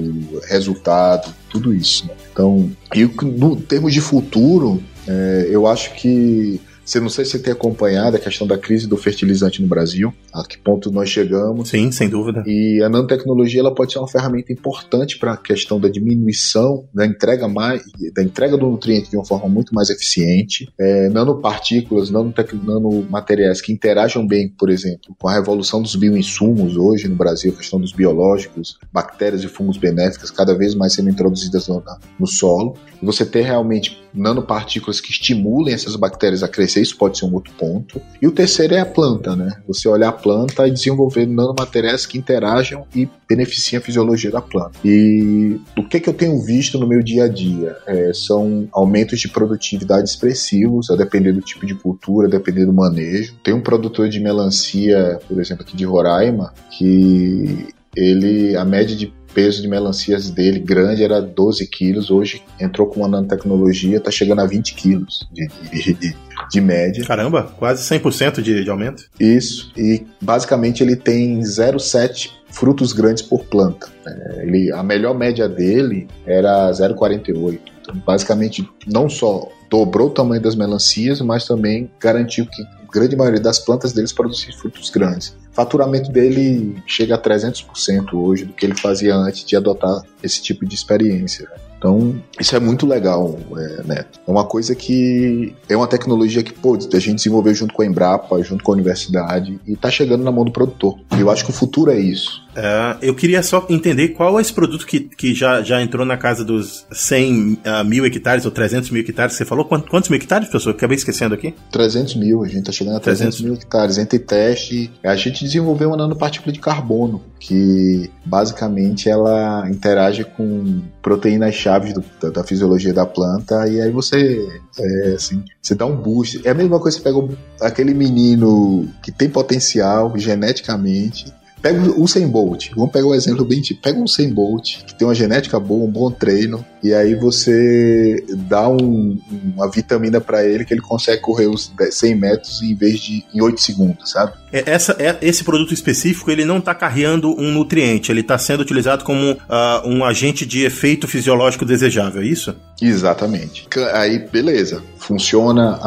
resultado, tudo isso. Né? Então, e no termos de futuro, é, eu acho que você não sei se você tem acompanhado a questão da crise do fertilizante no Brasil, a que ponto nós chegamos. Sim, sem dúvida. E a nanotecnologia ela pode ser uma ferramenta importante para a questão da diminuição da entrega mais da entrega do nutriente de uma forma muito mais eficiente. É, nanopartículas, nanomateriais que interajam bem, por exemplo, com a revolução dos bioinsumos hoje no Brasil, a questão dos biológicos, bactérias e fungos benéficas cada vez mais sendo introduzidas no, no solo. E você ter realmente nanopartículas que estimulem essas bactérias a crescer, isso pode ser um outro ponto. E o terceiro é a planta, né? Você olhar a planta e desenvolver nanomateriais que interajam e beneficiem a fisiologia da planta. E o que, que eu tenho visto no meu dia a dia? É, são aumentos de produtividade expressivos, a depender do tipo de cultura, a depender do manejo. Tem um produtor de melancia, por exemplo, aqui de Roraima, que ele, a média de peso de melancias dele grande era 12 quilos, hoje entrou com uma nanotecnologia, está chegando a 20 quilos de, de, de, de, média. Caramba, quase 100% de, de aumento. Isso, e basicamente ele tem 0,7 frutos grandes por planta. É, ele, a melhor média dele era 0,48. Então, basicamente, não só dobrou o tamanho das melancias, mas também garantiu que a grande maioria das plantas deles produzissem frutos grandes faturamento dele chega a 300% hoje do que ele fazia antes de adotar esse tipo de experiência. Então, isso é muito legal, é, Neto. É uma coisa que é uma tecnologia que, pô, a gente desenvolveu junto com a Embrapa, junto com a universidade, e está chegando na mão do produtor. E eu acho que o futuro é isso. É, eu queria só entender qual é esse produto que, que já, já entrou na casa dos 100 uh, ah, mil hectares ou 300 mil hectares. Você falou quantos, quantos mil hectares, professor? Acabei esquecendo aqui. 300 mil, a gente está chegando a 300, 300 mil hectares. Entre teste, a gente desenvolveu uma nanopartícula de carbono, que basicamente ela interage com proteínas chaves da, da, fisiologia da planta e aí você é, assim, você dá um boost. É a mesma coisa que você pega aquele menino que tem potencial geneticamente Pega o Usain Bolt, vamos pegar um exemplo bem tipo, pega um Usain Bolt, que tem uma genética boa, um bom treino, e aí você dá um, uma vitamina para ele que ele consegue correr os 100 metros em vez de em 8 segundos, sabe? É, essa, é, esse produto específico, ele não está carregando um nutriente, ele está sendo utilizado como uh, um agente de efeito fisiológico desejável, é isso? Exatamente. Aí, beleza, funciona,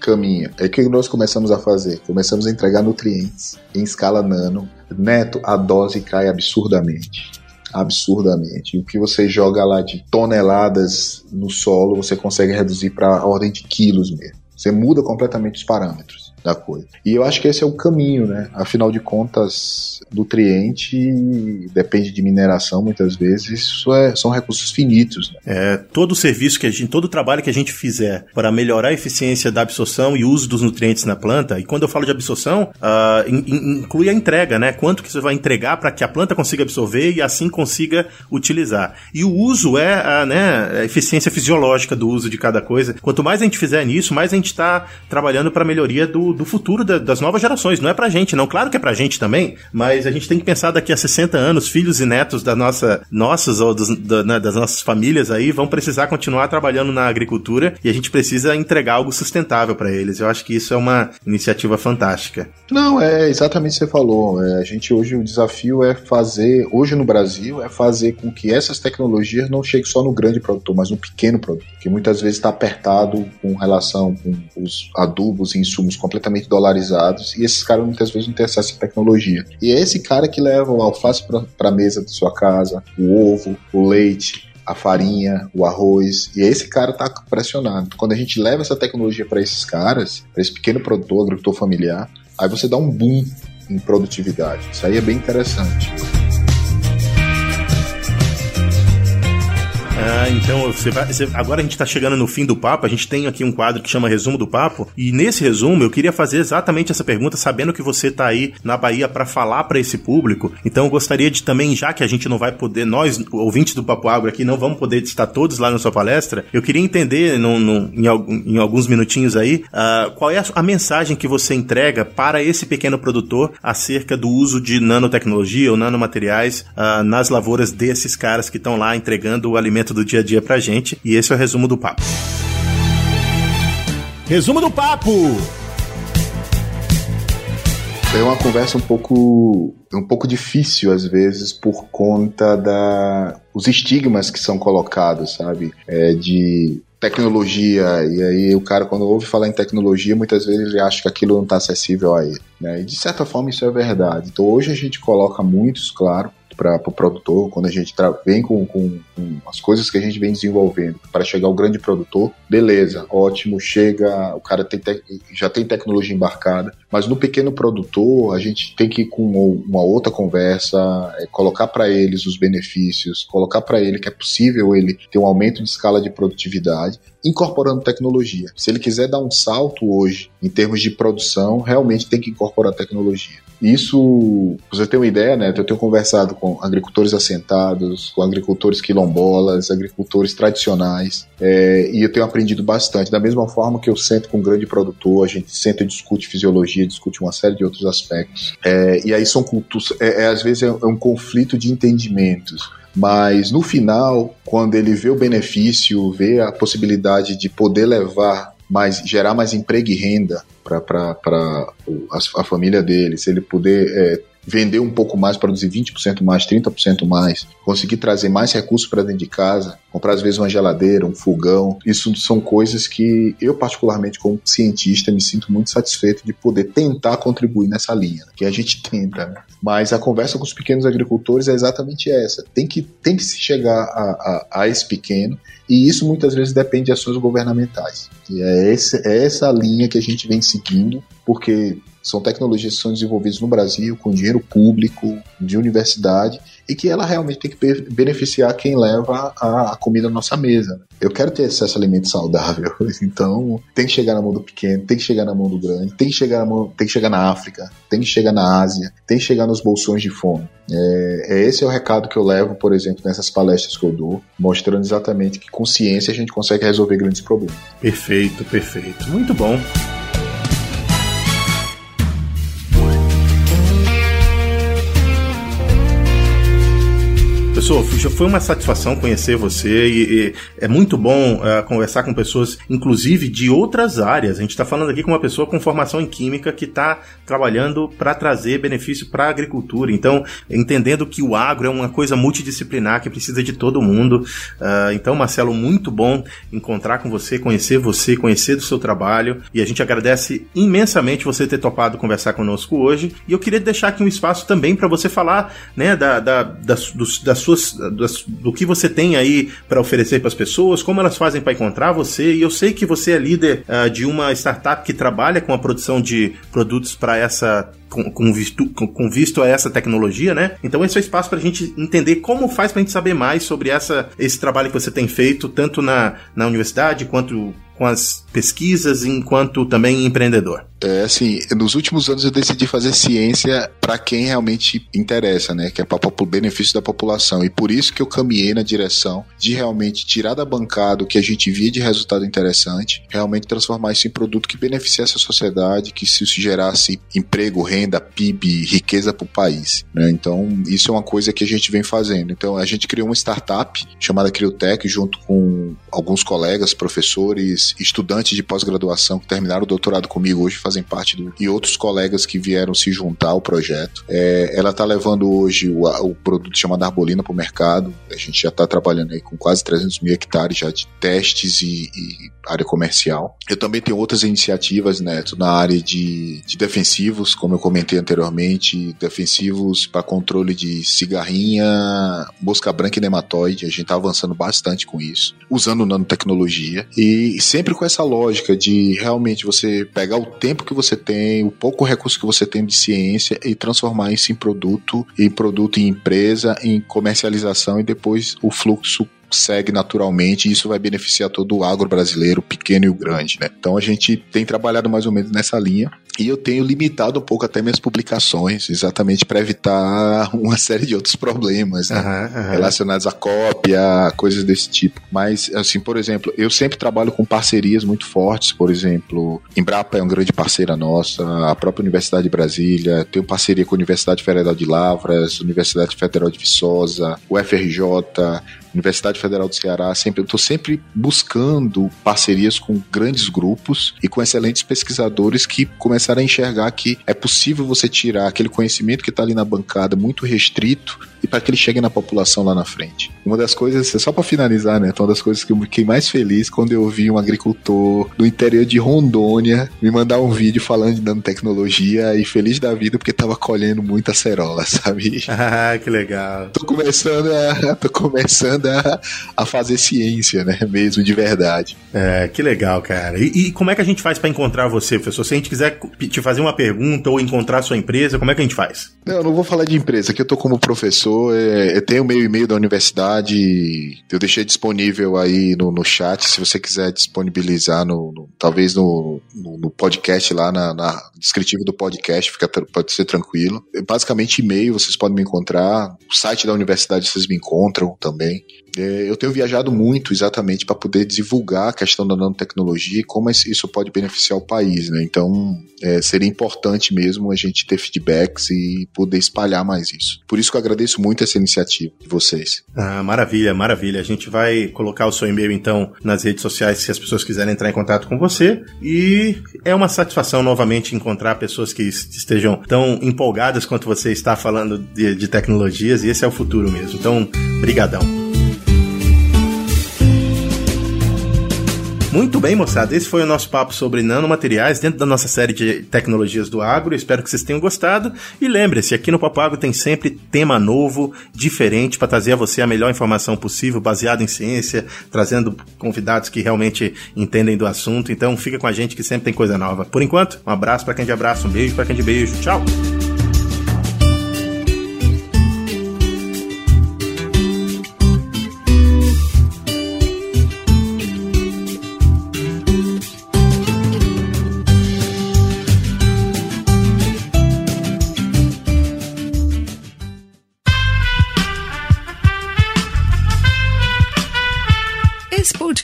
caminha. É o que nós começamos a fazer? Começamos a entregar nutrientes em escala nano Neto, a dose cai absurdamente. Absurdamente. E o que você joga lá de toneladas no solo, você consegue reduzir para a ordem de quilos mesmo. Você muda completamente os parâmetros da coisa. E eu acho que esse é o caminho, né? Afinal de contas, nutriente depende de mineração muitas vezes, isso é, são recursos finitos. Né? É, todo serviço que a gente, todo trabalho que a gente fizer para melhorar a eficiência da absorção e uso dos nutrientes na planta, e quando eu falo de absorção, uh, in, in, inclui a entrega, né? Quanto que você vai entregar para que a planta consiga absorver e assim consiga utilizar. E o uso é a, né, a eficiência fisiológica do uso de cada coisa. Quanto mais a gente fizer nisso, mais a gente está trabalhando para a melhoria do, do, futuro da, das novas gerações. Não é pra gente, não. Claro que é pra gente também, mas a gente tem que pensar daqui a 60 anos, filhos e netos da nossa, nossos ou dos, da, né, das nossas famílias aí vão precisar continuar trabalhando na agricultura e a gente precisa entregar algo sustentável para eles. Eu acho que isso é uma iniciativa fantástica. Não, é exatamente o que você falou. É, a gente hoje, o desafio é fazer, hoje no Brasil, é fazer com que essas tecnologias não cheguem só no grande produtor, mas no pequeno produtor, que muitas vezes está apertado com relação com os adubos e insumos completamente completamente dolarizados e esses caras muitas vezes não têm acesso à tecnologia. E é esse cara que leva o alface para a mesa da sua casa, o ovo, o leite, a farinha, o arroz, e esse cara tá pressionado. Quando a gente leva essa tecnologia para esses caras, para esse pequeno produtor, agricultor familiar, aí você dá um boom em produtividade. Isso aí é bem interessante. Ah, então você vai, você, agora a gente está chegando no fim do papo, a gente tem aqui um quadro que chama Resumo do Papo, e nesse resumo eu queria fazer exatamente essa pergunta, sabendo que você está aí na Bahia para falar para esse público. Então eu gostaria de também, já que a gente não vai poder, nós, ouvintes do Papo Agro aqui, não vamos poder estar todos lá na sua palestra, eu queria entender no, no, em, em, alguns minutinhos aí uh, qual é a, a mensagem que você entrega para esse pequeno produtor acerca do uso de nanotecnologia ou nanomateriais uh, nas lavouras desses caras que estão lá entregando o alimento do dia a dia pra gente. E esse é o resumo do papo. Resumo do papo! É uma conversa um pouco um pouco difícil às vezes por conta da os estigmas que são colocados, sabe? É, de tecnologia, e aí o cara, quando ouve falar em tecnologia, muitas vezes ele acha que aquilo não está acessível a ele. Né? E de certa forma isso é verdade. Então hoje a gente coloca muitos, claro, para o pro produtor, quando a gente vem com, com, com, as coisas que a gente vem desenvolvendo para chegar ao grande produtor, beleza, ótimo, chega, o cara tem já tem tecnologia embarcada, mas no pequeno produtor a gente tem que ir com uma outra conversa, é, colocar para eles os benefícios, colocar para ele que é possível ele ter um aumento de escala de produtividade, incorporando tecnologia. Se ele quiser dar um salto hoje em termos de produção, realmente tem que incorporar tecnologia. Isso, você tem uma ideia, né? Eu tenho conversado com agricultores assentados, com agricultores quilombolas, agricultores tradicionais, é, e eu tenho aprendido bastante. Da mesma forma que eu sento com um grande produtor, a gente senta e discute fisiologia, discute uma série de outros aspectos. É, e aí são culturas, é, é, às vezes é, é um conflito de entendimentos. Mas no final, quando ele vê o benefício, vê a possibilidade de poder levar mais, gerar mais emprego e renda para a, a família dele, se ele puder é, vender um pouco mais, produzir 20% mais, 30% mais, conseguir trazer mais recursos para dentro de casa, comprar às vezes uma geladeira, um fogão, isso são coisas que eu particularmente como cientista me sinto muito satisfeito de poder tentar contribuir nessa linha, que a gente tenta, né? mas a conversa com os pequenos agricultores é exatamente essa, tem que, tem que se chegar a, a, a esse pequeno e isso muitas vezes depende de ações governamentais. E é, esse, é essa linha que a gente vem seguindo, porque são tecnologias que são desenvolvidas no Brasil com dinheiro público, de universidade, e que ela realmente tem que beneficiar quem leva a, comida à nossa mesa. Eu quero ter acesso a alimento saudável, então tem que chegar na mão do pequeno, tem que chegar na mão do grande, tem que chegar na, mão, tem que chegar na África, tem que chegar na Ásia, tem que chegar nos bolsões de fome. É, é esse é o recado que eu levo, por exemplo, nessas palestras que eu dou, mostrando exatamente que com ciência a gente consegue resolver grandes problemas. Perfeito, perfeito. Muito bom. Pessoal, foi uma satisfação conhecer você e, e é muito bom uh, conversar com pessoas, inclusive de outras áreas. A gente está falando aqui com uma pessoa com formação em química que está trabalhando para trazer benefício para a agricultura. Então, entendendo que o agro é uma coisa multidisciplinar que precisa de todo mundo. Uh, então, Marcelo, muito bom encontrar com você, conhecer você, conhecer do seu trabalho. E a gente agradece imensamente você ter topado conversar conosco hoje. E eu queria deixar aqui um espaço também para você falar né, da, da, da, das suas suas, das, do que você tem aí para oferecer para as pessoas, como elas fazem para encontrar você. E eu sei que você é líder uh, de uma startup que trabalha com a produção de produtos para essa com, com, visto, com, com, visto a essa tecnologia, né? Então esse é o espaço para a gente entender como faz para a gente saber mais sobre essa, esse trabalho que você tem feito, tanto na, na universidade quanto com as pesquisas, enquanto também empreendedor. É, assim, nos últimos anos eu decidi fazer ciência para quem realmente interessa, né? Que é para o benefício da população. E por isso que eu caminhei na direção de realmente tirar da bancada o que a gente via de resultado interessante, realmente transformar isso em produto que beneficiasse a sociedade, que se gerasse emprego, renda, PIB, riqueza para o país. Né? Então, isso é uma coisa que a gente vem fazendo. Então, a gente criou uma startup chamada Criotech, junto com alguns colegas, professores, estudantes de pós-graduação que terminaram o doutorado comigo hoje fazem parte do. e outros colegas que vieram se juntar ao projeto. É, ela está levando hoje o, o, produto chamado Arbolina para o mercado. A gente já está trabalhando aí com quase 300 mil hectares já de testes e, e área comercial. Eu também tenho outras iniciativas, Neto, na área de, de defensivos, como eu comentei anteriormente, defensivos para controle de cigarrinha, mosca branca e nematóide. A gente está avançando bastante com isso, usando nanotecnologia e sempre com essa lógica de realmente você pegar o tempo que você tem, o pouco recurso que você tem de ciência e transformar isso em produto, em produto em empresa, em comercialização e depois o fluxo segue naturalmente e isso vai beneficiar todo o agro brasileiro, o pequeno e o grande, né? Então a gente tem trabalhado mais ou menos nessa linha e eu tenho limitado um pouco até minhas publicações, exatamente para evitar uma série de outros problemas né? uhum, uhum. relacionados à cópia, coisas desse tipo. Mas, assim, por exemplo, eu sempre trabalho com parcerias muito fortes, por exemplo, Embrapa é uma grande parceira nossa, a própria Universidade de Brasília, tenho parceria com a Universidade Federal de Lavras, Universidade Federal de Viçosa, o FRJ, Universidade Federal do Ceará, sempre, eu estou sempre buscando parcerias com grandes grupos e com excelentes pesquisadores que começaram a enxergar que é possível você tirar aquele conhecimento que está ali na bancada muito restrito e para que ele chegue na população lá na frente. Uma das coisas, só para finalizar, né? Uma das coisas que eu fiquei mais feliz quando eu vi um agricultor do interior de Rondônia me mandar um vídeo falando de nanotecnologia e feliz da vida porque tava colhendo muita cerola, sabe? Ah, que legal. Tô começando a, tô começando a, a fazer ciência, né? Mesmo de verdade. É, que legal, cara. E, e como é que a gente faz para encontrar você, professor? Se a gente quiser te fazer uma pergunta ou encontrar a sua empresa, como é que a gente faz? Não, eu não vou falar de empresa, que eu tô como professor, é, eu tenho o meu e-mail da universidade, eu deixei disponível aí no, no chat, se você quiser disponibilizar no, no talvez no, no, no, podcast lá, na, na, descritivo do podcast, fica, pode ser tranquilo. Basicamente e-mail, vocês podem me encontrar, o site da universidade vocês me encontram também. É, eu tenho viajado muito exatamente para poder divulgar a questão da nanotecnologia e como isso pode beneficiar o país, né? Então, é, seria importante mesmo a gente ter feedbacks e poder espalhar mais isso. Por isso que eu agradeço muito essa iniciativa de vocês. Ah, maravilha, maravilha. A gente vai colocar o seu e-mail então nas redes sociais se as pessoas quiserem entrar em contato com você. E é uma satisfação novamente encontrar pessoas que estejam tão empolgadas quanto você está falando de, de tecnologias e esse é o futuro mesmo. Então, brigadão. Muito bem, moçada. Esse foi o nosso papo sobre nanomateriais dentro da nossa série de tecnologias do agro. espero que vocês tenham gostado. E lembre-se, aqui no Papo Agro tem sempre tema novo, diferente, para trazer a você a melhor informação possível, baseada em ciência, trazendo convidados que realmente entendem do assunto. Então fica com a gente que sempre tem coisa nova. Por enquanto, um abraço para quem de abraço, um beijo para quem de beijo. Tchau!